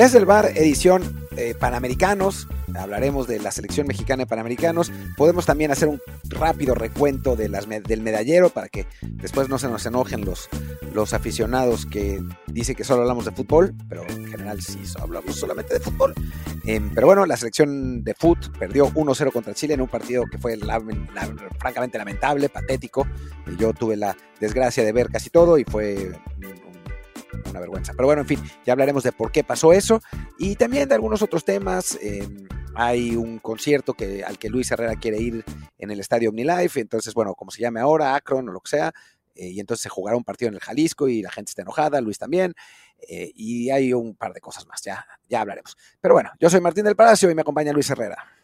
Desde el bar, edición eh, Panamericanos, hablaremos de la selección mexicana de Panamericanos. Podemos también hacer un rápido recuento del medallero para que después no se nos enojen los, los aficionados que dicen que solo hablamos de fútbol, pero en general sí hablamos solamente de fútbol. Em, pero bueno, la selección de fútbol perdió 1-0 contra Chile en un partido que fue francamente lamentable, patético. Yo tuve la desgracia de ver casi todo y fue una vergüenza. Pero bueno, en fin, ya hablaremos de por qué pasó eso y también de algunos otros temas. Em, hay un concierto que, al que Luis Herrera quiere ir en el estadio OmniLife, entonces, bueno, como se llame ahora, Akron o lo que sea, eh, y entonces se jugará un partido en el Jalisco y la gente está enojada, Luis también, eh, y hay un par de cosas más, ya, ya hablaremos. Pero bueno, yo soy Martín del Palacio y me acompaña Luis Herrera.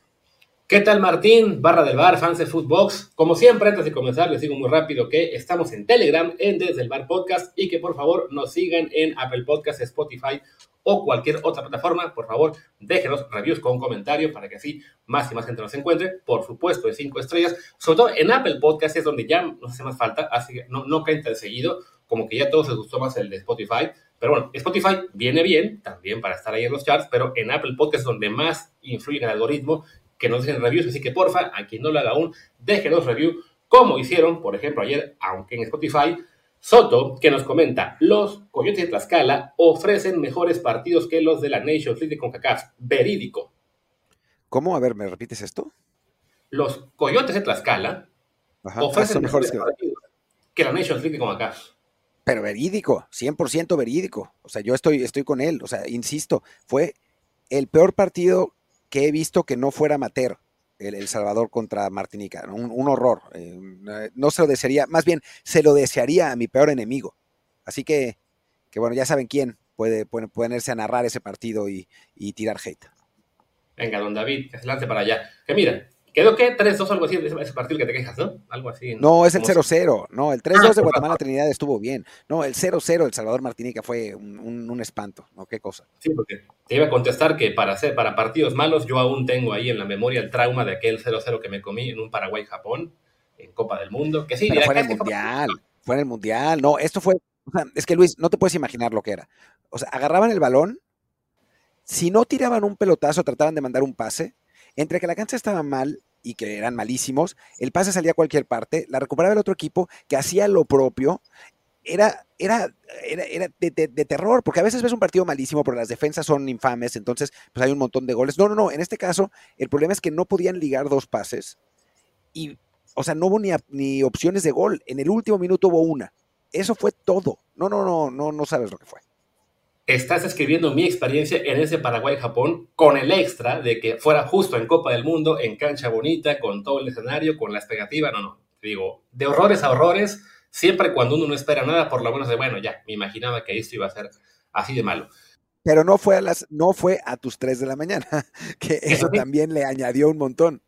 ¿Qué tal Martín? Barra del bar, fans de Footbox. Como siempre, antes de comenzar, les digo muy rápido que estamos en Telegram, en Desde el Bar Podcast, y que por favor nos sigan en Apple Podcast, Spotify o cualquier otra plataforma. Por favor, déjenos reviews con comentario para que así más y más gente nos encuentre. Por supuesto, de cinco estrellas. Sobre todo en Apple Podcast es donde ya nos hace más falta, así que no, no caen tan seguido, como que ya a todos les gustó más el de Spotify. Pero bueno, Spotify viene bien, también para estar ahí en los charts, pero en Apple Podcast es donde más influye el algoritmo que nos dejen reviews, así que porfa, a quien no lo haga aún, déjenos review, como hicieron, por ejemplo, ayer, aunque en Spotify, Soto, que nos comenta, los Coyotes de Tlaxcala ofrecen mejores partidos que los de la Nations League de CONCACAF. Verídico. ¿Cómo? A ver, ¿me repites esto? Los Coyotes de Tlaxcala ofrecen mejores, partidos que... la Nations League de CONCACAF. Pero verídico, 100% verídico. O sea, yo estoy, estoy con él. O sea, insisto, fue el peor partido que he visto que no fuera amateur. El, Salvador contra Martinica, un, horror. Eh, no se lo desearía, más bien se lo desearía a mi peor enemigo. Así que, que bueno, ya saben quién puede, ponerse a narrar ese partido y, y tirar hate. Venga, don David, lance para allá. Que mira, Quedó que 3-2 algo así, ese partido que te quejas, ¿no? Algo así. No, es el 0-0. No, el 3-2 de Guatemala Trinidad estuvo bien. No, el 0-0 El Salvador Martinica fue un, espanto, ¿no? Qué cosa. Sí, porque te iba a contestar que para, hacer, para partidos malos yo aún tengo ahí en la memoria el trauma de aquel 0-0 que me comí en un Paraguay-Japón, en Copa del Mundo. Que sí, fue en el Mundial. Fue en el Mundial. No, esto fue. O sea, es que Luis, no te puedes imaginar lo que era. O sea, agarraban el balón, si no tiraban un pelotazo, trataban de mandar un pase, entre que la cancha estaba mal y que eran malísimos, el pase salía a cualquier parte, la recuperaba el otro equipo que hacía lo propio. Era, era, era, de, terror, porque a veces ves un partido malísimo, pero las defensas son infames, entonces pues hay un montón de goles. No, no, no, en este caso el problema es que no podían ligar dos pases y, o sea, no hubo ni, ni opciones de gol. En el último minuto hubo una. Eso fue todo. No, no, no, no, no sabes lo que fue estás escribiendo mi experiencia en ese Paraguay-Japón con el extra de que fuera justo en Copa del Mundo, en cancha bonita, con todo el escenario, con la expectativa. No, no. Digo, de horrores a horrores, siempre cuando uno no espera nada, por lo menos de bueno, ya, me imaginaba que esto iba a ser así de malo. Pero no fue a las, no fue a tus 3 de la mañana, que eso también le añadió un montón.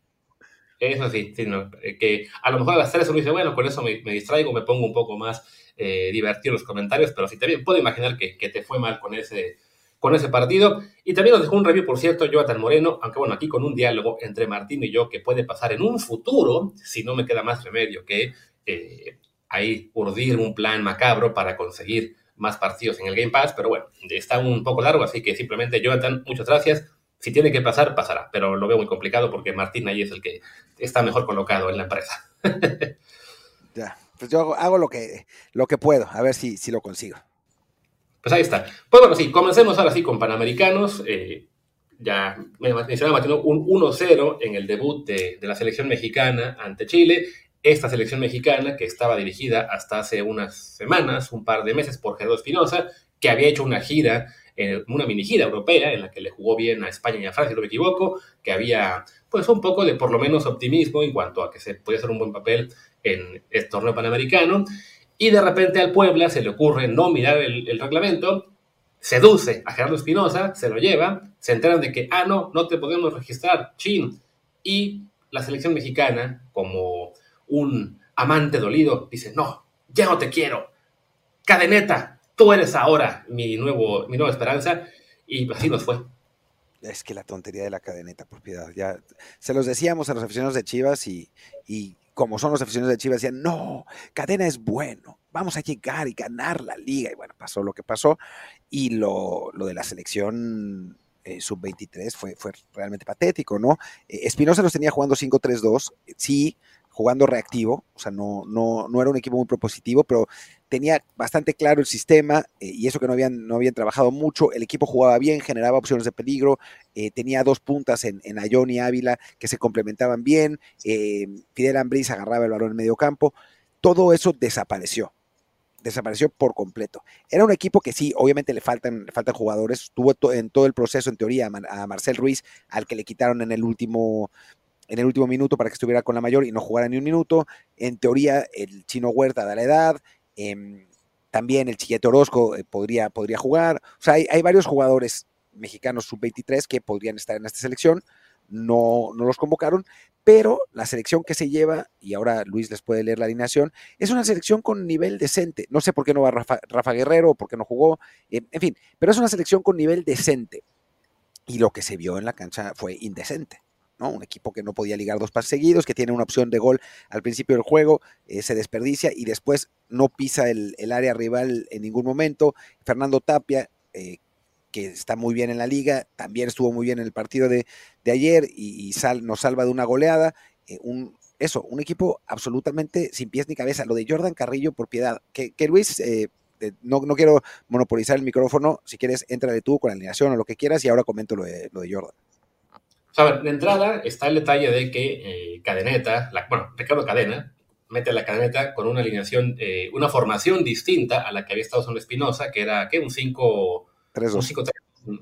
Eso sí, eh, que a lo mejor a las 3 uno dice, bueno, con eso me, distraigo, me pongo un poco más eh, divertir los comentarios, pero sí también puedo imaginar que, te fue mal con ese, con ese partido. Y también nos dejó un review, por cierto, Jonathan Moreno, aunque bueno, aquí con un diálogo entre Martín y yo que puede pasar en un futuro, si no me queda más remedio que eh, ahí urdir un plan macabro para conseguir más partidos en el Game Pass, pero bueno, está un poco largo, así que simplemente Jonathan, muchas gracias. Si tiene que pasar, pasará, pero lo veo muy complicado porque Martín ahí es el que está mejor colocado en la empresa. ya, pues yo hago, lo, que, lo que puedo, a ver si, si lo consigo. Pues ahí está. Pues bueno, sí, comencemos ahora sí con Panamericanos. Eh, ya me mencionaba un 1-0 en el debut de, la selección mexicana ante Chile. Esta selección mexicana, que estaba dirigida hasta hace unas semanas, un par de meses, por Gerardo Espinosa, que había hecho una gira, eh, una mini gira europea, en la que le jugó bien a España y a Francia, si no me equivoco, que había pues un poco de por lo menos optimismo en cuanto a que se podía hacer un buen papel en el torneo panamericano, y de repente al Puebla se le ocurre no mirar el, reglamento, seduce a Gerardo Espinosa, se lo lleva, se enteran de que, ah, no, no te podemos registrar, chin, y la selección mexicana, como un amante dolido, dice, no, ya no te quiero, cadeneta, tú eres ahora mi, nuevo, mi nueva esperanza, y así nos fue. Es que la tontería de la cadeneta, por piedad. Ya se los decíamos a los aficionados de Chivas y, y como son los aficionados de Chivas, decían, no, Cadena es bueno, vamos a llegar y ganar la liga. Y bueno, pasó lo que pasó. Y lo, lo de la selección eh, sub-23 fue, fue realmente patético, ¿no? Eh, Espinosa los tenía jugando 5-3-2, sí, jugando reactivo, o sea, no, no, no era un equipo muy propositivo, pero tenía bastante claro el sistema eh, y eso que no habían, no habían trabajado mucho. El equipo jugaba bien, generaba opciones de peligro, tenía dos puntas en, en Ayón y Ávila que se complementaban bien. Fidel Ambriz agarraba el balón en medio campo. Todo eso desapareció desapareció por completo. Era un equipo que sí, obviamente le faltan, faltan jugadores. Tuvo en todo el proceso, en teoría, a, Marcel Ruiz, al que le quitaron en el último en el último minuto para que estuviera con la mayor y no jugara ni un minuto. En teoría, el chino Huerta da la edad. Em, también el Chillete Orozco eh, podría, podría jugar. O sea, hay, hay varios jugadores mexicanos sub-23 que podrían estar en esta selección no, no los convocaron, pero la selección que se lleva, y ahora Luis les puede leer la alineación, es una selección con nivel decente. No sé por qué no va Rafa, Guerrero, por qué no jugó, eh, en fin, pero es una selección con nivel decente. Y lo que se vio en la cancha fue indecente. ¿No? Un equipo que no podía ligar dos pases seguidos, que tiene una opción de gol al principio del juego, eh, se desperdicia y después no pisa el, área rival en ningún momento. Fernando Tapia, eh, que está muy bien en la liga, también estuvo muy bien en el partido de, ayer y, nos salva de una goleada. Eh, un, eso, un equipo absolutamente sin pies ni cabeza. Lo de Jordan Carrillo por piedad. Que, Luis, eh, no, no, quiero monopolizar el micrófono, si quieres, de tú con la alineación o lo que quieras y ahora comento lo de, lo de Jordan. A ver, de entrada está el detalle de que eh, Cadeneta, bueno, Ricardo Cadena, mete la cadeneta con una alineación, una formación distinta a la que había estado usando Espinosa, que era, ¿qué? Un 5... 3-2.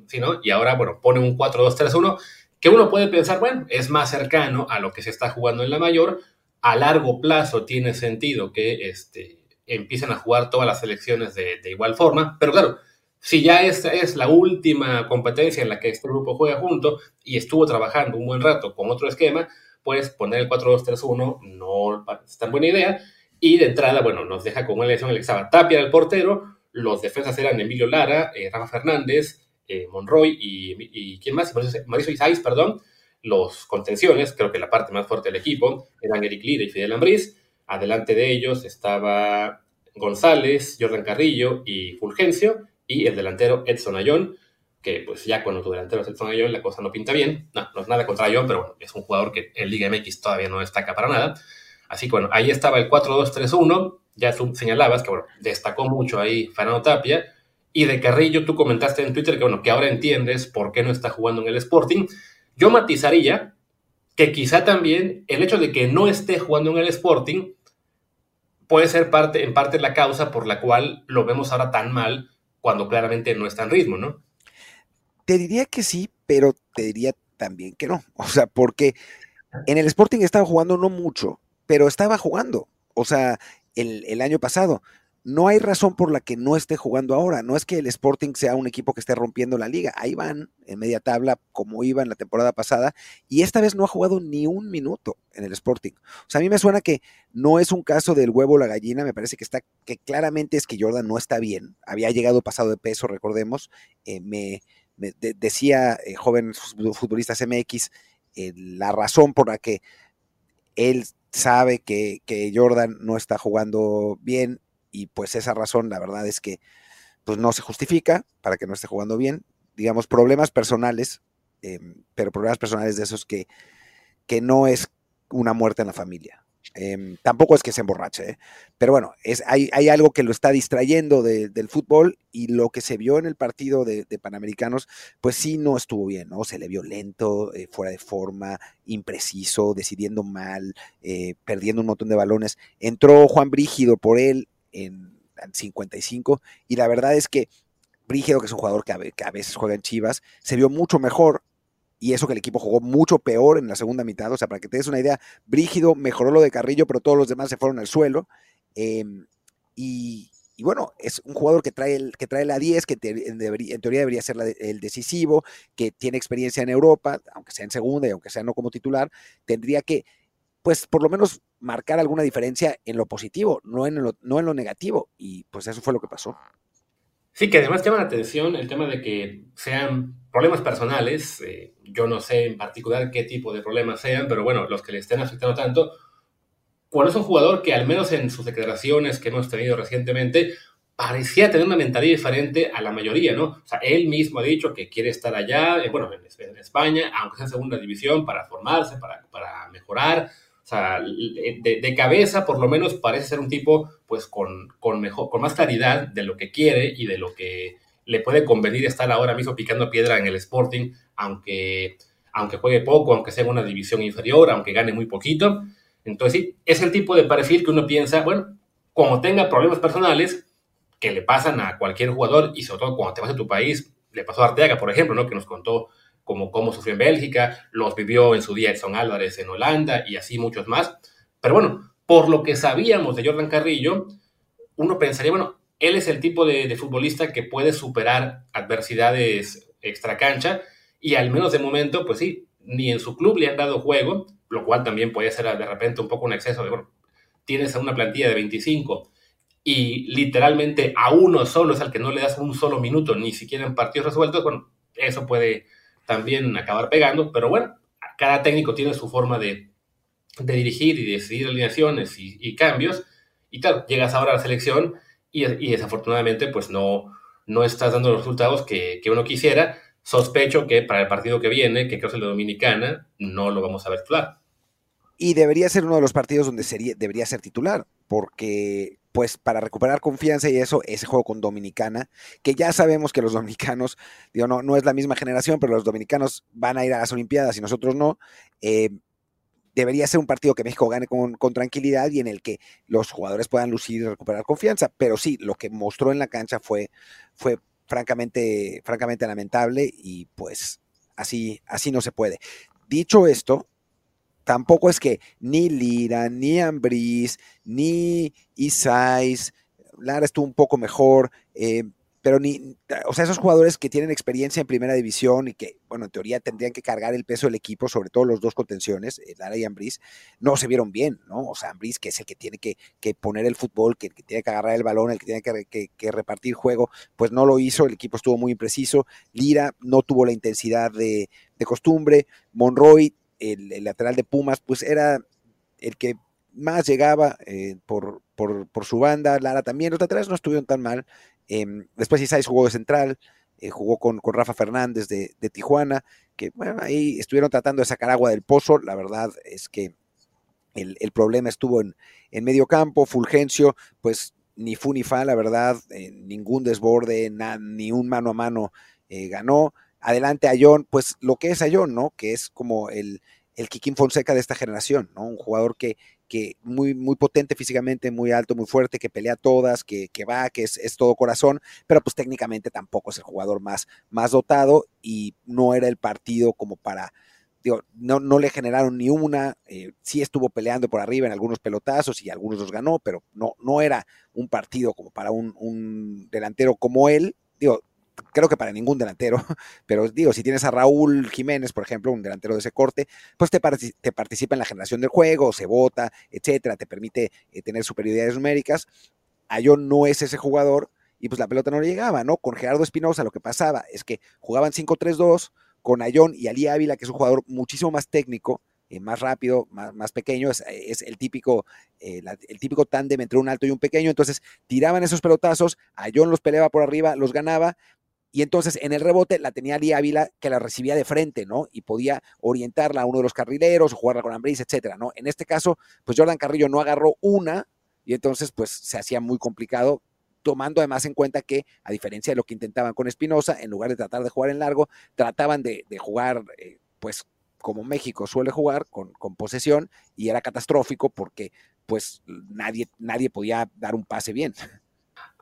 ¿sí, no? Y ahora, bueno, pone un 4-2-3-1, que uno puede pensar, bueno, es más cercano a lo que se está jugando en la mayor. A largo plazo tiene sentido que este, empiecen a jugar todas las selecciones de, igual forma, pero claro, si ya esta es la última competencia en la que este grupo juega junto y estuvo trabajando un buen rato con otro esquema, pues poner el 4-2-3-1 no es tan buena idea. Y de entrada, bueno, nos deja con una elección el estaba Tapia el portero, los defensas eran Emilio Lara, eh, Rafa Fernández, eh, Monroy y, ¿quién más? Mauricio Isais, perdón. Los contenciones, creo que la parte más fuerte del equipo, eran Eric Lira y Fidel Ambriz. Adelante de ellos estaba González, Jordan Carrillo y Fulgencio, y el delantero Edson Ayón, que pues ya cuando tu delantero es Edson Ayón la cosa no pinta bien. No, no es nada contra Ayón, pero bueno, es un jugador que en Liga MX todavía no destaca para nada. Así que bueno, ahí estaba el 4-2-3-1 ya tú señalabas que, bueno, destacó mucho ahí Fernando Tapia, y de Carrillo tú comentaste en Twitter que, bueno, que ahora entiendes por qué no está jugando en el Sporting. Yo matizaría que quizá también el hecho de que no esté jugando en el Sporting puede ser parte, en parte la causa por la cual lo vemos ahora tan mal cuando claramente no está en ritmo, ¿no? Te diría que sí, pero te diría también que no. O sea, porque en el Sporting estaba jugando no mucho, pero estaba jugando. O sea, el, año pasado. No hay razón por la que no esté jugando ahora. No es que el Sporting sea un equipo que esté rompiendo la liga. Ahí van en media tabla como iba en la temporada pasada y esta vez no ha jugado ni un minuto en el Sporting. O sea, a mí me suena que no es un caso del huevo o la gallina. Me parece que está que claramente es que Jordan no está bien. Había llegado pasado de peso, recordemos. Eh, me, decía eh, joven futbolista MX eh, la razón por la que él sabe que, Jordan no está jugando bien y pues esa razón la verdad es que pues no se justifica para que no esté jugando bien. Digamos, problemas personales, em, pero problemas personales de esos que, que no es una muerte en la familia. Em, tampoco es que se emborrache, ¿eh? pero bueno, es, hay, algo que lo está distrayendo del fútbol y lo que se vio en el partido de, Panamericanos, pues sí no estuvo bien, ¿no? Se le vio lento, eh, fuera de forma, impreciso, decidiendo mal, eh, perdiendo un montón de balones. Entró Juan Brígido por él en, 55 y la verdad es que Brígido, que es un jugador que a veces juega en Chivas, se vio mucho mejor y eso que el equipo jugó mucho peor en la segunda mitad. O sea, para que te des una idea, Brígido mejoró lo de Carrillo, pero todos los demás se fueron al suelo. Em, y, bueno, es un jugador que trae, el, que trae la 10, que en, teoría debería ser el decisivo, que tiene experiencia en Europa, aunque sea en segunda y aunque sea no como titular, tendría que, pues por lo menos marcar alguna diferencia en lo positivo, no en lo, no en lo negativo. Y pues eso fue lo que pasó. Sí, que además llama la atención el tema de que sean problemas personales. Eh, yo no sé en particular qué tipo de problemas sean, pero bueno, los que le estén afectando tanto, cuando es un jugador que al menos en sus declaraciones que hemos tenido recientemente, parecía tener una mentalidad diferente a la mayoría, ¿no? O sea, él mismo ha dicho que quiere estar allá, eh, bueno, en, España, aunque sea en segunda división, para formarse, para, para mejorar. Sea, de, cabeza, por lo menos, parece ser un tipo, pues, con, con, mejor, con más claridad de lo que quiere y de lo que le puede convenir estar ahora mismo picando piedra en el Sporting, aunque, aunque juegue poco, aunque sea en una división inferior, aunque gane muy poquito. Entonces, sí, es el tipo de perfil que uno piensa, bueno, como tenga problemas personales, que le pasan a cualquier jugador y sobre todo cuando te vas a tu país, le pasó a Arteaga, por ejemplo, ¿no? que nos contó cómo, cómo sufrió en Bélgica, los vivió en su día Edson Álvarez en Holanda y así muchos más. Pero bueno, por lo que sabíamos de Jordan Carrillo, uno pensaría, bueno, él es el tipo de, futbolista que puede superar adversidades extracancha y al menos de momento, pues sí, ni en su club le han dado juego, lo cual también puede ser de repente un poco un exceso de, bueno, tienes una plantilla de 25 y literalmente a uno solo es al que no le das un solo minuto, ni siquiera en partidos resueltos, bueno, eso puede también acabar pegando, pero bueno, cada técnico tiene su forma de, dirigir y decidir alineaciones y, cambios, y claro, llegas ahora a la selección y, desafortunadamente pues no, no estás dando los resultados que, uno quisiera. Sospecho que para el partido que viene, que creo que es de Dominicana, no lo vamos a ver titular. Y debería ser uno de los partidos donde sería, debería ser titular, porque pues para recuperar confianza y eso, ese juego con Dominicana, que ya sabemos que los dominicanos, digo, no, no es la misma generación, pero los dominicanos van a ir a las Olimpiadas y nosotros no. Eh, debería ser un partido que México gane con, tranquilidad y en el que los jugadores puedan lucir y recuperar confianza. Pero sí, lo que mostró en la cancha fue, fue francamente, francamente lamentable y pues así, así no se puede. Dicho esto, tampoco es que ni Lira, ni Ambris, ni Isais, Lara estuvo un poco mejor, eh, pero ni, o sea, esos jugadores que tienen experiencia en primera división y que, bueno, en teoría tendrían que cargar el peso del equipo, sobre todo los dos contenciones, eh, Lara y Ambris, no se vieron bien, ¿no? O sea, Ambris, que es el que tiene que, poner el fútbol, que, que, tiene que agarrar el balón, el que tiene que, repartir juego, pues no lo hizo, el equipo estuvo muy impreciso, Lira no tuvo la intensidad de, de costumbre, Monroy el, lateral de Pumas, pues era el que más llegaba eh, por, por, su banda. Lara también, los laterales no estuvieron tan mal. Em, después Isais jugó de central, eh, jugó con, con, Rafa Fernández de, Tijuana, que bueno, ahí estuvieron tratando de sacar agua del pozo. La verdad es que el, problema estuvo en, en, medio campo. Fulgencio, pues ni fu ni fa, la verdad, eh, ningún desborde, ni un mano a mano ganó adelante a John, pues lo que es a John, ¿no? Que es como el, el Kikín Fonseca de esta generación, ¿no? Un jugador que, que muy, muy potente físicamente, muy alto, muy fuerte, que pelea todas, que, que va, que es, es, todo corazón, pero pues técnicamente tampoco es el jugador más, más dotado y no era el partido como para, digo, no, no le generaron ni una, eh, sí estuvo peleando por arriba en algunos pelotazos y algunos los ganó, pero no, no era un partido como para un, un delantero como él, digo, creo que para ningún delantero, pero digo, si tienes a Raúl Jiménez, por ejemplo, un delantero de ese corte, pues te, participa en la generación del juego, se vota, etcétera, te permite eh, tener superioridades numéricas. Ayón no es ese jugador y pues la pelota no le llegaba, ¿no? Con Gerardo Espinosa lo que pasaba es que jugaban 5-3-2 con Ayón y Ali Ávila, que es un jugador muchísimo más técnico, eh, más rápido, más, pequeño, es, el típico, eh, el típico tándem entre un alto y un pequeño, entonces tiraban esos pelotazos, Ayón los peleaba por arriba, los ganaba, y entonces en el rebote la tenía Ali Ávila que la recibía de frente, ¿no? Y podía orientarla a uno de los carrileros, o jugarla con Ambris, etcétera, ¿no? En este caso, pues Jordan Carrillo no agarró una y entonces pues se hacía muy complicado tomando además en cuenta que, a diferencia de lo que intentaban con Espinosa, en lugar de tratar de jugar en largo, trataban de, jugar, eh, pues, como México suele jugar, con, con, posesión, y era catastrófico porque, pues, nadie, nadie podía dar un pase bien.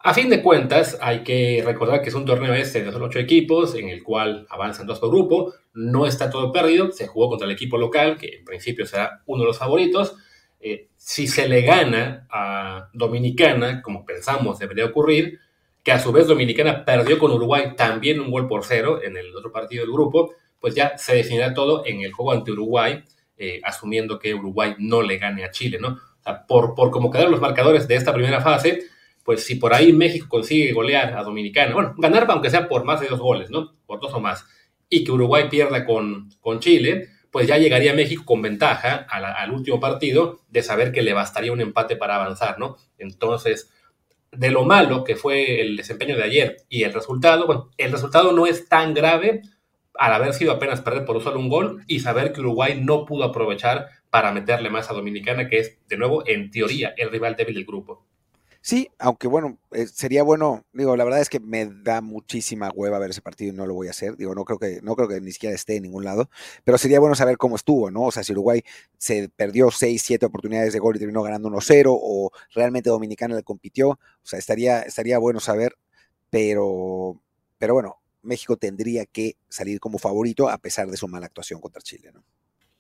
A fin de cuentas, hay que recordar que es un torneo este de los ocho equipos, en el cual avanzan dos por grupo, no está todo perdido, se jugó contra el equipo local, que en principio será uno de los favoritos. Eh, si se le gana a Dominicana, como pensamos debería ocurrir, que a su vez Dominicana perdió con Uruguay también un gol por cero en el otro partido del grupo, pues ya se definirá todo en el juego ante Uruguay, eh, asumiendo que Uruguay no le gane a Chile, ¿no? O sea, por, por cómo quedaron los marcadores de esta primera fase, pues si por ahí México consigue golear a Dominicana, bueno, ganar aunque sea por más de dos goles, ¿no? Por dos o más, y que Uruguay pierda con, con Chile, pues ya llegaría México con ventaja al último partido de saber que le bastaría un empate para avanzar, ¿no? Entonces, de lo malo que fue el desempeño de ayer y el resultado, bueno, el resultado no es tan grave al haber sido apenas perder por solo un gol y saber que Uruguay no pudo aprovechar para meterle más a Dominicana, que es, de nuevo, en teoría, el rival débil del grupo. Sí, aunque bueno, eh, sería bueno, digo, la verdad es que me da muchísima hueva ver ese partido y no lo voy a hacer. Digo, no creo que, no creo que ni siquiera esté en ningún lado, pero sería bueno saber cómo estuvo, ¿no? O sea, si Uruguay se perdió 6, 7 oportunidades de gol y terminó ganando 1-0, o realmente Dominicana le compitió. O sea, estaría, estaría bueno saber, pero, pero bueno, México tendría que salir como favorito a pesar de su mala actuación contra Chile, ¿no?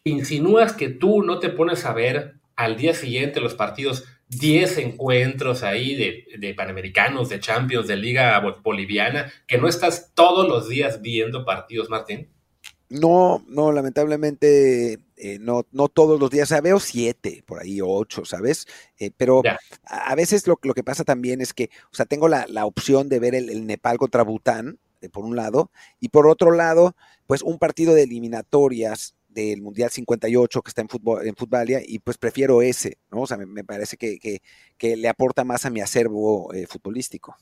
Insinúas que tú no te pones a ver al día siguiente los partidos 10 encuentros ahí de, Panamericanos, de Champions, de Liga Boliviana, que no estás todos los días viendo partidos, Martín. No, no, lamentablemente eh, no, no todos los días, o sea, veo siete, por ahí ocho, ¿sabes? Eh, pero a, veces lo, que pasa también es que, o sea, tengo la, opción de ver el, Nepal contra Bután, eh, por un lado, y por otro lado, pues un partido de eliminatorias del Mundial 58 que está en, fútbol, en Futbalia y pues prefiero ese, ¿no? O sea, me, parece que, le aporta más a mi acervo eh, futbolístico.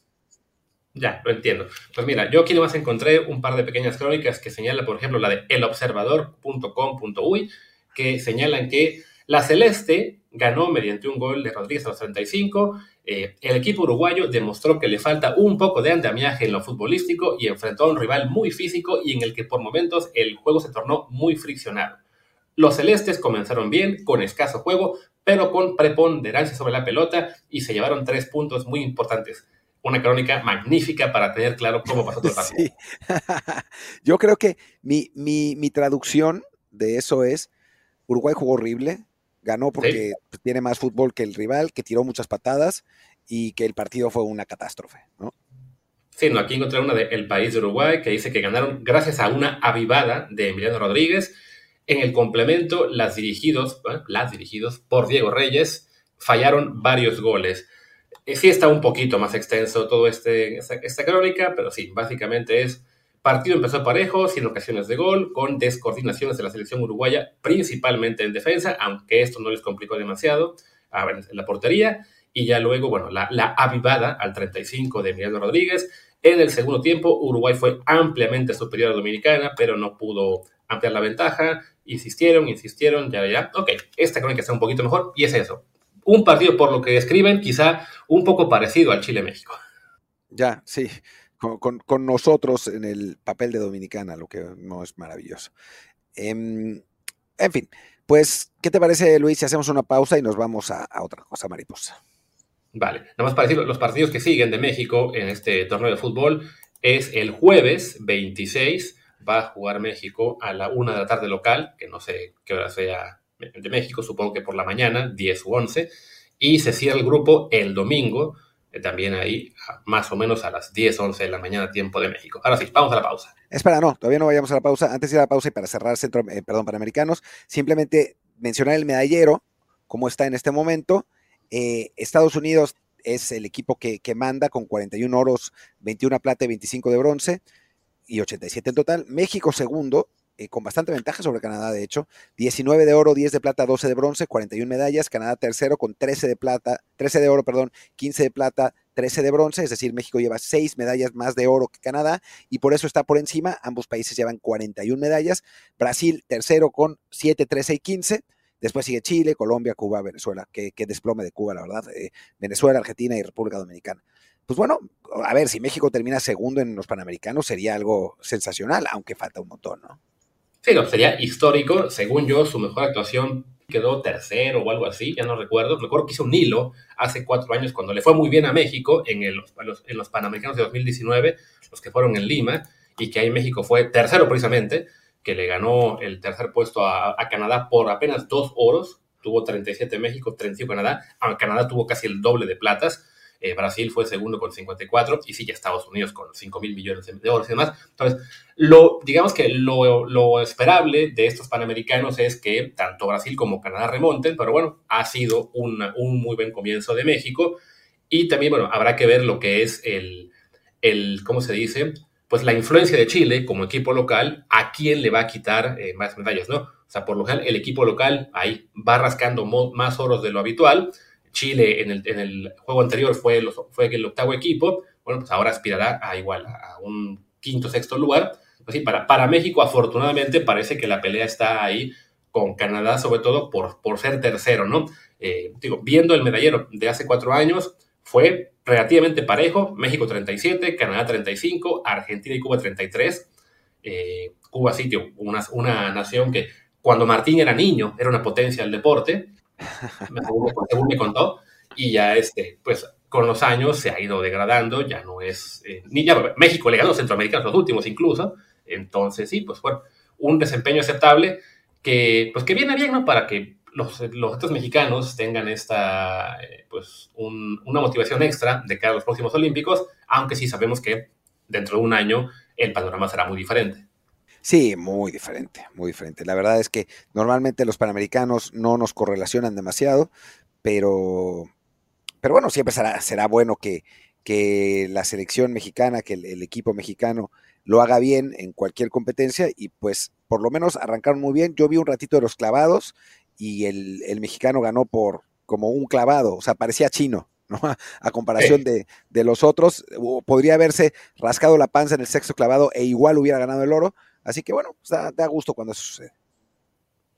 Ya, lo entiendo. Pues mira, yo aquí nomás encontré un par de pequeñas crónicas que señalan, por ejemplo, la de elobservador.com.uy, que señalan que la Celeste ganó mediante un gol de Rodríguez a los 35. Eh, el equipo uruguayo demostró que le falta un poco de andamiaje en lo futbolístico y enfrentó a un rival muy físico y en el que por momentos el juego se tornó muy friccionado. Los celestes comenzaron bien, con escaso juego, pero con preponderancia sobre la pelota y se llevaron tres puntos muy importantes. Una crónica magnífica para tener claro cómo pasó todo el partido. Yo creo que mi, mi traducción de eso es, Uruguay jugó horrible, Ganó porque tiene más fútbol que el rival, que tiró muchas patadas y que el partido fue una catástrofe, ¿no? Sí, no, aquí encontré una de El País de Uruguay que dice que ganaron gracias a una avivada de Emiliano Rodríguez. En el complemento, las dirigidos, las dirigidos por Diego Reyes, fallaron varios goles. Eh, sí está un poquito más extenso todo este, esta crónica, pero sí, básicamente es Partido empezó parejo, sin ocasiones de gol, con descoordinaciones de la selección uruguaya, principalmente en defensa, aunque esto no les complicó demasiado, a ver, en la portería, y ya luego, bueno, la, avivada al 35 de Emiliano Rodríguez. En el segundo tiempo, Uruguay fue ampliamente superior a Dominicana, pero no pudo ampliar la ventaja. Insistieron, insistieron, ya, ya. Ok, esta crónica está un poquito mejor, y es eso. Un partido, por lo que describen, quizá un poco parecido al Chile-México. Ya, sí con, nosotros en el papel de Dominicana, lo que no es maravilloso. Em, en fin, pues, ¿qué te parece, Luis, si hacemos una pausa y nos vamos a, otra cosa, mariposa? Vale, nada más para decir, los partidos que siguen de México en este torneo de fútbol es el jueves 26, va a jugar México a la una de la tarde local, que no sé qué hora sea de México, supongo que por la mañana, 10 u 11, y se cierra el grupo el domingo también ahí más o menos a las 10, 11 de la mañana, tiempo de México. Ahora sí, vamos a la pausa. Espera, no, todavía no vayamos a la pausa. Antes de ir a la pausa y para cerrar Centro, eh, perdón, Panamericanos, simplemente mencionar el medallero, cómo está en este momento. Eh, Estados Unidos es el equipo que, que, manda con 41 oros, 21 plata y 25 de bronce y 87 en total. México segundo, eh, con bastante ventaja sobre Canadá, de hecho. 19 de oro, 10 de plata, 12 de bronce, 41 medallas. Canadá tercero con 13 de plata, 13 de oro, perdón, 15 de plata, 13 de bronce, es decir, México lleva 6 medallas más de oro que Canadá y por eso está por encima. Ambos países llevan 41 medallas. Brasil tercero con 7, 13 y 15. Después sigue Chile, Colombia, Cuba, Venezuela. Qué, desplome de Cuba, la verdad. Eh, Venezuela, Argentina y República Dominicana. Pues bueno, a ver, si México termina segundo en los Panamericanos sería algo sensacional, aunque falta un montón, ¿no? Sí, no, sería histórico. Según yo, su mejor actuación quedó tercero o algo así, ya no recuerdo. Me acuerdo que hizo un hilo hace cuatro años cuando le fue muy bien a México en, los, en los Panamericanos de 2019, los que fueron en Lima, y que ahí México fue tercero precisamente, que le ganó el tercer puesto a, a Canadá por apenas dos oros. Tuvo 37 México, 35 Canadá, Canadá tuvo casi el doble de platas. Eh, Brasil fue segundo con 54 y ya Estados Unidos con 5 mil millones de dólares y demás. Entonces, lo, digamos que lo, esperable de estos panamericanos es que tanto Brasil como Canadá remonten, pero bueno, ha sido un muy buen comienzo de México y también, bueno, habrá que ver lo que es el, el ¿cómo se dice? pues la influencia de Chile como equipo local, ¿a quién le va a quitar eh, más medallas, no? O sea, por lo general, el equipo local ahí va rascando más oros de lo habitual. Chile en el, juego anterior fue, el octavo equipo, bueno, pues ahora aspirará a igual, a un quinto, sexto lugar. Pues sí, para, México, afortunadamente, parece que la pelea está ahí con Canadá, sobre todo por, ser tercero, ¿no? Eh, digo, viendo el medallero de hace cuatro años, fue relativamente parejo, México 37, Canadá 35, Argentina y Cuba 33. Eh, Cuba sí, una, una nación que cuando Martín era niño era una potencia del deporte, según, me contó, y ya este, pues con los años se ha ido degradando, ya no es, eh, ni ya, México le ganó a los últimos incluso, entonces sí, pues bueno, un desempeño aceptable que, pues que viene bien, ¿no? Para que los, los otros mexicanos tengan esta, eh, pues, una motivación extra de cara a los próximos Olímpicos, aunque sí sabemos que dentro de un año el panorama será muy diferente. Sí, muy diferente, muy diferente. La verdad es que normalmente los panamericanos no nos correlacionan demasiado, pero, pero bueno, siempre será, será bueno que, que la selección mexicana, que el, equipo mexicano lo haga bien en cualquier competencia y pues por lo menos arrancaron muy bien. Yo vi un ratito de los clavados y el, mexicano ganó por como un clavado, o sea, parecía chino. ¿no? A comparación de, los otros, podría haberse rascado la panza en el sexto clavado e igual hubiera ganado el oro. Así que bueno, pues da, gusto cuando eso sucede.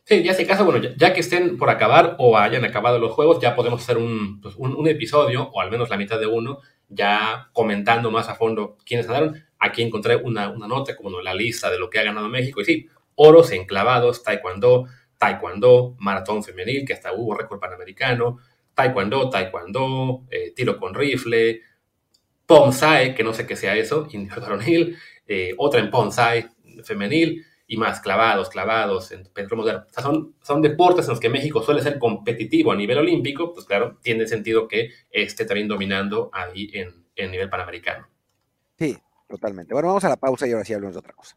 Sí, ya se caso, bueno, ya, que estén por acabar o hayan acabado los juegos, ya podemos hacer pues, un, un, episodio, o al menos la mitad de uno, ya comentando más a fondo quiénes ganaron. Aquí encontré una, una nota como la lista de lo que ha ganado México. Y sí, oros en clavados, taekwondo, taekwondo, maratón femenil, que hasta hubo récord panamericano, taekwondo, taekwondo, eh, tiro con rifle, ponsai, que no sé qué sea eso, varonil, eh, otra en ponsai femenil y más clavados, clavados, en moderno. son, son deportes en los que México suele ser competitivo a nivel olímpico, pues claro, tiene sentido que esté también dominando ahí en, en nivel panamericano. Sí, totalmente. Bueno, vamos a la pausa y ahora sí hablamos de otra cosa.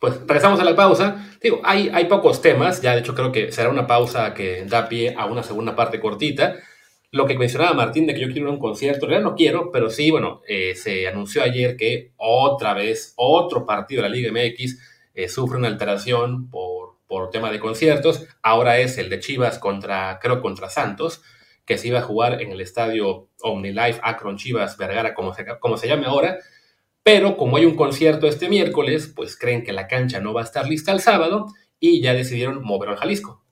Pues regresamos a la pausa. Digo, hay, hay pocos temas, ya de hecho creo que será una pausa que da pie a una segunda parte cortita. Lo que mencionaba Martín de que yo quiero ir a un concierto, en no quiero, pero sí, bueno, eh, se anunció ayer que otra vez, otro partido de la Liga MX eh, sufre una alteración por, por tema de conciertos. Ahora es el de Chivas contra, creo, contra Santos, que se iba a jugar en el estadio OmniLife Akron Chivas Vergara, como se, como se llame ahora pero como hay un concierto este miércoles, pues creen que la cancha no va a estar lista el sábado y ya decidieron moverlo al Jalisco.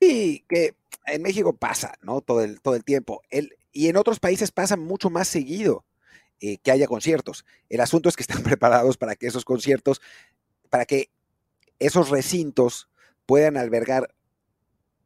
Y que en México pasa, ¿no? Todo el, todo el tiempo. El, y en otros países pasa mucho más seguido eh, que haya conciertos. El asunto es que están preparados para que esos conciertos, para que esos recintos puedan albergar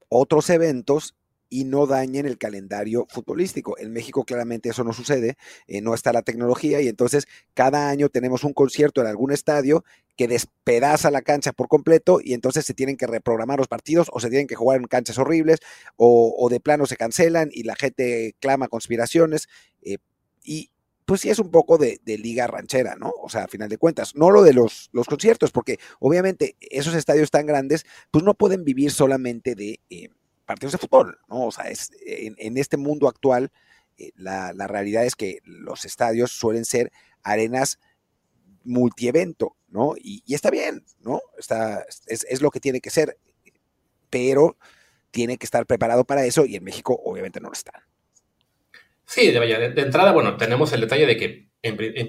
otros eventos y no dañen el calendario futbolístico. En México claramente eso no sucede, eh, no está la tecnología y entonces cada año tenemos un concierto en algún estadio que despedaza la cancha por completo y entonces se tienen que reprogramar los partidos o se tienen que jugar en canchas horribles o, de plano se cancelan y la gente clama conspiraciones eh, y pues sí es un poco de, liga ranchera, ¿no? O sea, a final de cuentas, no lo de los, los conciertos, porque obviamente esos estadios tan grandes pues no pueden vivir solamente de... Eh, partidos de fútbol, ¿no? O sea, es, en, este mundo actual, eh, la, realidad es que los estadios suelen ser arenas multievento, ¿no? Y, está bien, ¿no? Está, es, lo que tiene que ser, pero tiene que estar preparado para eso y en México obviamente no lo está. Sí, de, de, entrada, bueno, tenemos el detalle de que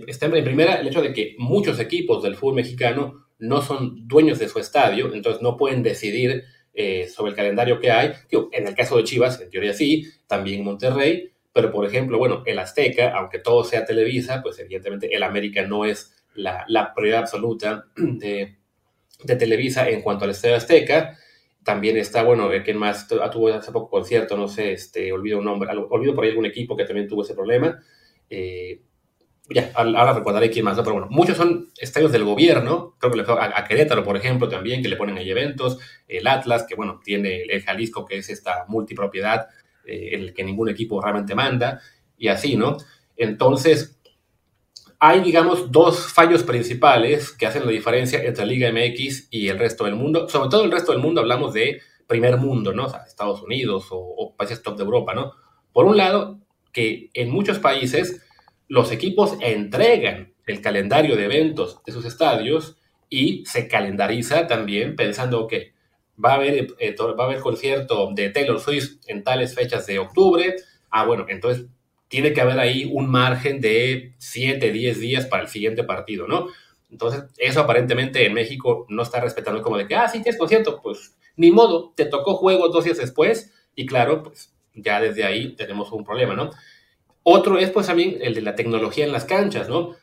está en primera el hecho de que muchos equipos del fútbol mexicano no son dueños de su estadio, entonces no pueden decidir eh, sobre el calendario que hay. en el caso de Chivas, en teoría sí, también Monterrey, pero por ejemplo, bueno, el Azteca, aunque todo sea Televisa, pues evidentemente el América no es la, prioridad absoluta de, Televisa en cuanto al Estadio Azteca. También está, bueno, quien más tuvo hace poco concierto, no sé, este, olvido un nombre, olvido por ahí algún equipo que también tuvo ese problema. Eh, ya, ahora recordaré quién más, pero bueno, muchos son estadios del gobierno, creo que le a, a Querétaro, por ejemplo, también, que le ponen ahí eventos, el Atlas, que bueno, tiene el Jalisco, que es esta multipropiedad eh, en el que ningún equipo realmente manda, y así, ¿no? Entonces, hay, digamos, dos fallos principales que hacen la diferencia entre Liga MX y el resto del mundo. Sobre todo el resto del mundo hablamos de primer mundo, ¿no? O sea, Estados Unidos o, o países top de Europa, ¿no? Por un lado, que en muchos países los equipos entregan el calendario de eventos de sus estadios y se calendariza también pensando que va a haber, eh, va a haber concierto de Taylor Swift en tales fechas de octubre. Ah, bueno, entonces tiene que haber ahí un margen de 7, 10 días para el siguiente partido, ¿no? Entonces, eso aparentemente en México no está respetando como de que, ah, sí, tienes concierto, pues ni modo, te tocó juego dos días después y claro, pues ya desde ahí tenemos un problema, ¿no? Otro es pues también el de la tecnología en las canchas, ¿no?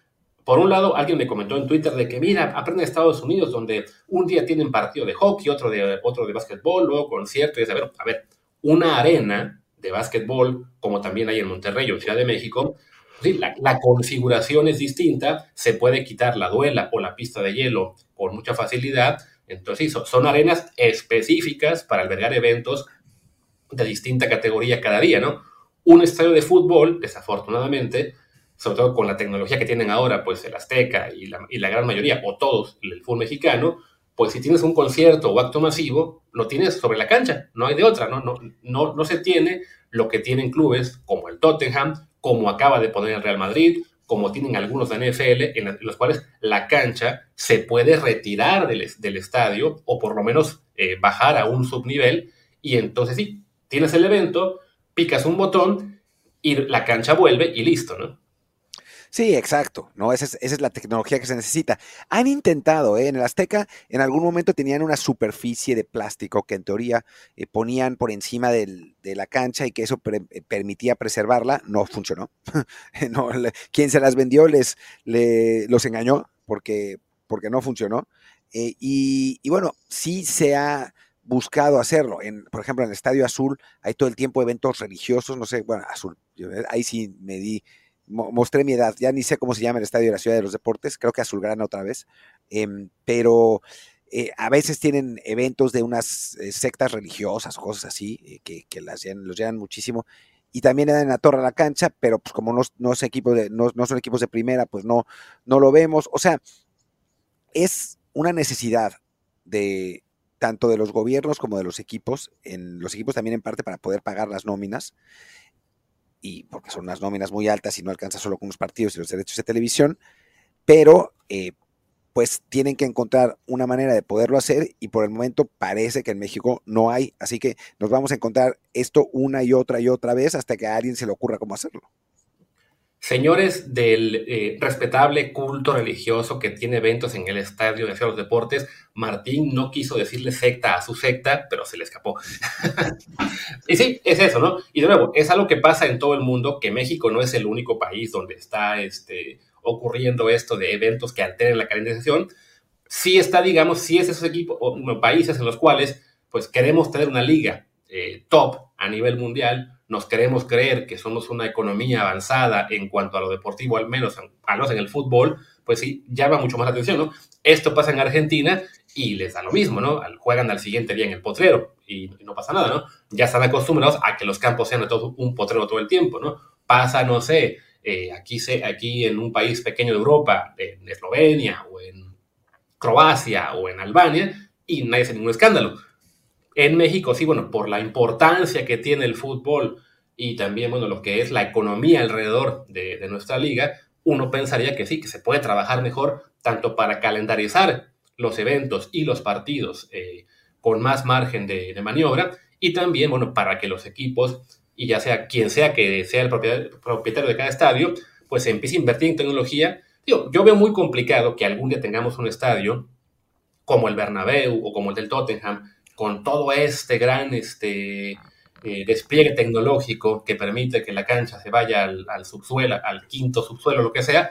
Por un lado, alguien me comentó en Twitter de que, mira, aprende Estados Unidos, donde un día tienen partido de hockey, otro de, otro de básquetbol, luego concierto, y es, a ver, a ver, una arena de básquetbol, como también hay en Monterrey o en Ciudad de México, sí, la, configuración es distinta, se puede quitar la duela o la pista de hielo con mucha facilidad, entonces son, son arenas específicas para albergar eventos de distinta categoría cada día, ¿no? Un estadio de fútbol, desafortunadamente, sobre todo con la tecnología que tienen ahora, pues el Azteca y la, gran mayoría, o todos, el fútbol mexicano, pues si tienes un concierto o acto masivo, lo tienes sobre la cancha, no hay de otra, ¿no? No, no, no se tiene lo que tienen clubes como el Tottenham, como acaba de poner el Real Madrid, como tienen algunos de NFL, en, los cuales la cancha se puede retirar del, del estadio o por lo menos eh, bajar a un subnivel y entonces sí, tienes el evento, picas un botón y la cancha vuelve y listo, ¿no? Sí, exacto, ¿no? Esa es, esa es, la tecnología que se necesita. Han intentado, ¿eh? en el Azteca, en algún momento tenían una superficie de plástico que en teoría eh, ponían por encima del, de la cancha y que eso eh, permitía preservarla. No funcionó. quien se las vendió les le, los engañó porque, porque no funcionó. Eh, y, bueno, sí se ha buscado hacerlo. Por ejemplo, en el Estadio Azul hay todo el tiempo eventos religiosos, no sé, bueno, Azul, eh, ahí sí me di, mo, mostré mi edad, ya ni sé cómo se llama el Estadio de la Ciudad de los Deportes, creo que Azulgrana otra vez, eh, pero eh, a veces tienen eventos de unas eh, sectas religiosas, cosas así, que, los llenan muchísimo. Y también dan en la torre a la cancha, pero pues como no, no, es de, no son equipos de primera, pues no, no lo vemos. O sea, es una necesidad de, tanto de los gobiernos como de los equipos, en los equipos también en parte para poder pagar las nóminas, y porque son unas nóminas muy altas y no alcanza solo con los partidos y los derechos de televisión, pero eh, pues tienen que encontrar una manera de poderlo hacer y por el momento parece que en México no hay, así que nos vamos a encontrar esto una y otra y otra vez hasta que a alguien se le ocurra cómo hacerlo señores del eh, respetable culto religioso que tiene eventos en el Estadio de los Deportes, Martín no quiso decirle secta a su secta, pero se le escapó. y sí, es eso, ¿no? Y de nuevo, es algo que pasa en todo el mundo, que México no es el único país donde está este, ocurriendo esto de eventos que alteren la calendarización. Sí está, digamos, sí es esos equipos o países en los cuales pues queremos tener una liga eh, top a nivel mundial, nos queremos creer que somos una economía avanzada en cuanto a lo deportivo, al menos, al menos en el fútbol, pues sí, llama mucho más la atención, ¿no? Esto pasa en Argentina y les da lo mismo, ¿no? Juegan al siguiente día en el potrero y, no pasa nada, ¿no? Ya están acostumbrados a que los campos sean todo un potrero todo el tiempo, ¿no? Pasa, no sé, eh, aquí, se, aquí en un país pequeño de Europa, en Eslovenia o en Croacia o en Albania, y nadie hace ningún escándalo en México, sí, bueno, por la importancia que tiene el fútbol y también, bueno, lo que es la economía alrededor de, nuestra liga, uno pensaría que sí, que se puede trabajar mejor tanto para calendarizar los eventos y los partidos eh, con más margen de, maniobra y también, bueno, para que los equipos, y ya sea quien sea que sea el propietario, propietario de cada estadio, pues empiece a invertir en tecnología. Digo, yo veo muy complicado que algún día tengamos un estadio como el Bernabéu o como el del Tottenham, con todo este gran este, eh, despliegue tecnológico que permite que la cancha se vaya al, subsuelo, al quinto subsuelo, lo que sea,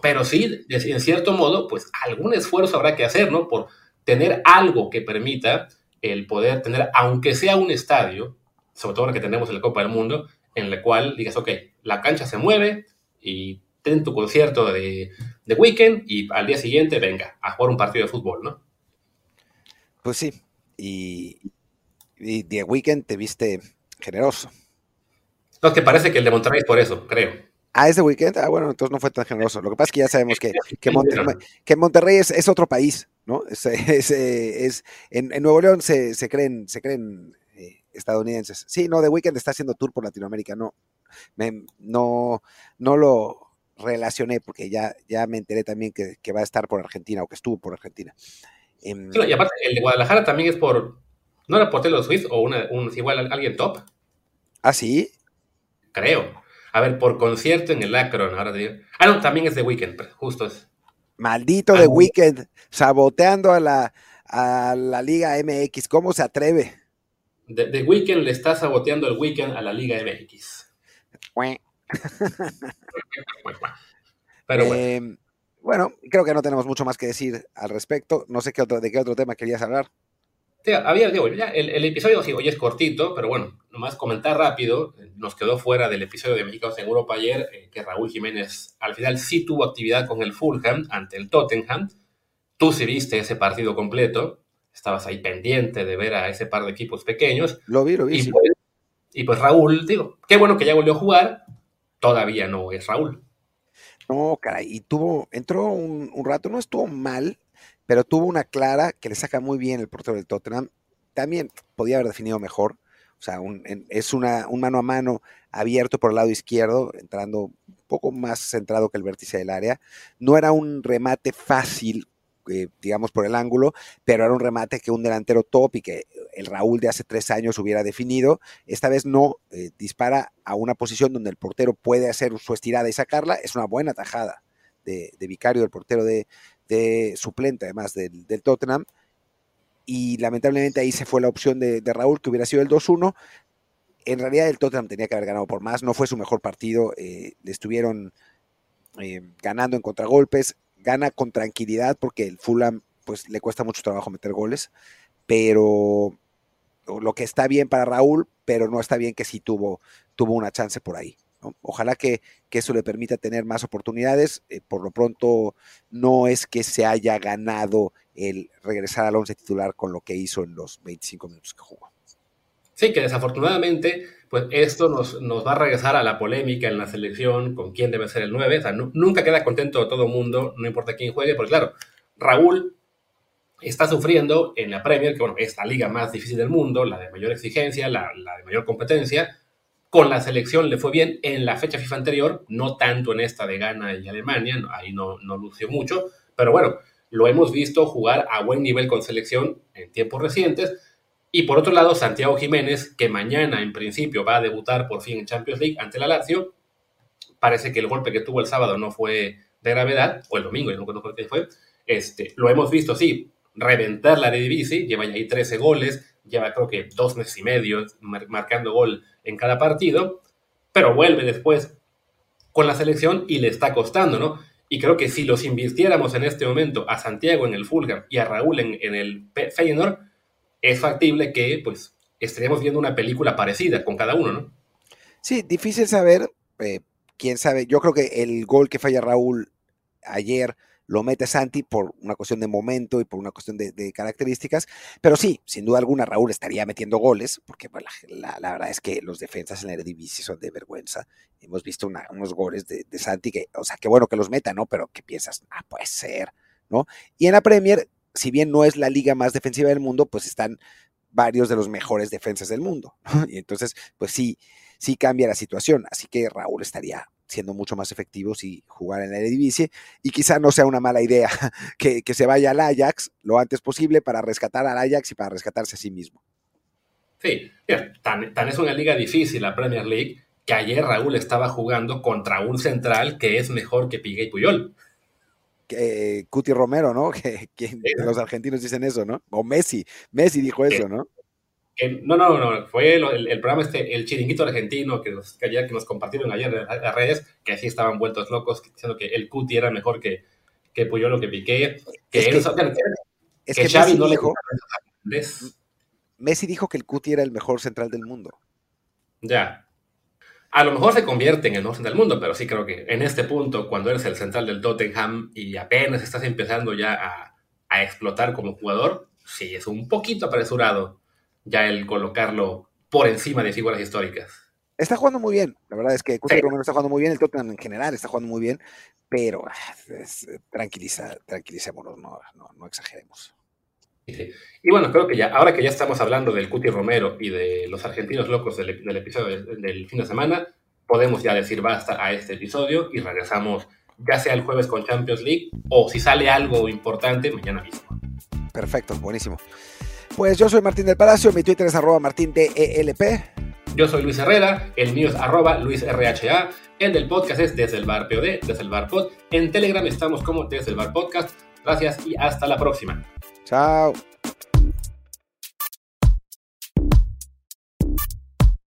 pero sí, en cierto modo, pues algún esfuerzo habrá que hacer, ¿no? Por tener algo que permita el poder tener, aunque sea un estadio, sobre todo ahora que tenemos en la Copa del Mundo, en el cual digas, ok, la cancha se mueve y ten tu concierto de, de weekend y al día siguiente venga a jugar un partido de fútbol, ¿no? Pues sí, y, y de weekend te viste generoso. No, que parece que el de Monterrey es por eso, creo. Ah, es de weekend. Ah, bueno, entonces no fue tan generoso. Lo que pasa es que ya sabemos que, que, Monterrey, que Monterrey es, es, otro país, ¿no? Es, es, es en, en, Nuevo León se, se creen, se creen eh, estadounidenses. Sí, no, The Weeknd está haciendo tour por Latinoamérica. No, me, no, no lo relacioné porque ya, ya me enteré también que, que va a estar por Argentina o que estuvo por Argentina. Eh, y aparte, el de Guadalajara también es por. ¿No era por Taylor Swift o una, un, igual alguien top? ¿Ah, sí? Creo. A ver, por concierto en el Akron, ahora te digo. Ah, no, también es The Weeknd, justo es. Maldito The ah, Weeknd, saboteando a la, a la Liga MX. ¿Cómo se atreve? The, The Weeknd le está saboteando el Weekend a la Liga MX. Pero bueno. Eh, bueno, creo que no tenemos mucho más que decir al respecto. No sé qué otro, de qué otro tema querías hablar. Sí, había, digo, ya el, el, episodio sí, hoy es cortito, pero bueno, nomás comentar rápido. Nos quedó fuera del episodio de Mexicanos en Europa ayer eh, que Raúl Jiménez al final sí tuvo actividad con el Fulham ante el Tottenham. Tú sí viste ese partido completo. Estabas ahí pendiente de ver a ese par de equipos pequeños. Lo vi, lo vi. Y, sí. pues, y pues Raúl, digo, qué bueno que ya volvió a jugar. Todavía no es Raúl. No, caray, y tuvo, entró un, un, rato, no estuvo mal, pero tuvo una clara que le saca muy bien el portero del Tottenham. También podía haber definido mejor, o sea, un, en, es una, un mano a mano abierto por el lado izquierdo, entrando un poco más centrado que el vértice del área. No era un remate fácil, eh, digamos, por el ángulo, pero era un remate que un delantero top y que el Raúl de hace tres años hubiera definido. Esta vez no, eh, dispara a una posición donde el portero puede hacer su estirada y sacarla. Es una buena tajada de, Vicario, del portero de, suplente, además del, Tottenham. Y lamentablemente ahí se fue la opción de, Raúl, que hubiera sido el 2-1. En realidad el Tottenham tenía que haber ganado por más, no fue su mejor partido, eh, le estuvieron ganando en contragolpes, gana con tranquilidad porque el Fulham pues le cuesta mucho trabajo meter goles, pero lo que está bien para Raúl, pero no está bien que sí tuvo, tuvo una chance por ahí. Ojalá que, que, eso le permita tener más oportunidades. Eh, por lo pronto, no es que se haya ganado el regresar al once titular con lo que hizo en los 25 minutos que jugó. Sí, que desafortunadamente, pues esto nos, nos, va a regresar a la polémica en la selección con quién debe ser el 9. O sea, no, nunca queda contento todo el mundo, no importa quién juegue, porque claro, Raúl está sufriendo en la Premier, que bueno, es la liga más difícil del mundo, la de mayor exigencia, la, la, de mayor competencia. Con la selección le fue bien en la fecha FIFA anterior, no tanto en esta de Ghana y Alemania, ahí no, no lució mucho, pero bueno, lo hemos visto jugar a buen nivel con selección en tiempos recientes. Y por otro lado, Santiago Jiménez, que mañana en principio va a debutar por fin en Champions League ante la Lazio, parece que el golpe que tuvo el sábado no fue de gravedad, o el domingo, no recuerdo qué fue, este, lo hemos visto, sí, reventar la Eredivisie, lleva ya ahí 13 goles, lleva creo que dos meses y medio marcando gol en cada partido, pero vuelve después con la selección y le está costando, ¿no? Y creo que si los invirtiéramos en este momento a Santiago en el Fulham y a Raúl en, en el Feyenoord, es factible que pues estaríamos viendo una película parecida con cada uno, ¿no? Sí, difícil saber, eh, quién sabe, yo creo que el gol que falla Raúl ayer lo mete Santi por una cuestión de momento y por una cuestión de, características, pero sí, sin duda alguna Raúl estaría metiendo goles, porque bueno, la, la, verdad es que los defensas en la Eredivisie son de vergüenza. Hemos visto unos goles de, de, Santi que, o sea, qué bueno que los meta, ¿no? Pero que piensas, ah, puede ser, ¿no? Y en la Premier, si bien no es la liga más defensiva del mundo, pues están varios de los mejores defensas del mundo. Y entonces, pues sí, sí cambia la situación, así que Raúl estaría siendo mucho más efectivo si jugar en la Eredivisie y quizá no sea una mala idea que, que, se vaya al Ajax lo antes posible para rescatar al Ajax y para rescatarse a sí mismo. Sí, tan, tan es una liga difícil la Premier League que ayer Raúl estaba jugando contra un central que es mejor que Piqué y Puyol. Eh, Cuti Romero, ¿no? Que, que sí. los argentinos dicen eso, ¿no? O Messi, Messi dijo eso, ¿no? Que, no, no, no, fue el, el, el, programa este, el chiringuito argentino que nos, que, ayer, que nos compartieron ayer en las redes, que así estaban vueltos locos, diciendo que el Cuti era mejor que, que Puyol o que Piqué, que, es que, él, es que, Xavi Messi no dijo, le Messi dijo que el Cuti era el mejor central del mundo. Ya. A lo mejor se convierte en el mejor central del mundo, pero sí creo que en este punto, cuando eres el central del Tottenham y apenas estás empezando ya a, a explotar como jugador, sí es un poquito apresurado ya el colocarlo por encima de figuras históricas. Está jugando muy bien, la verdad es que Cuti Romero está jugando muy bien, el Tottenham en general está jugando muy bien, pero ah, es, tranquiliza, tranquilicémonos, no, no, no exageremos. Y bueno, creo que ya, ahora que ya estamos hablando del Cuti Romero y de los argentinos locos del, del episodio del, del, fin de semana, podemos ya decir basta a este episodio y regresamos ya sea el jueves con Champions League o si sale algo importante, mañana mismo. Perfecto, buenísimo. Pues yo soy Martín del Palacio, mi Twitter es arroba martindelp. Yo soy Luis Herrera, el mío es arroba luisrha, el del podcast es desde el bar POD, desde el bar pod. En Telegram estamos como desde el bar podcast. Gracias y hasta la próxima. Chao.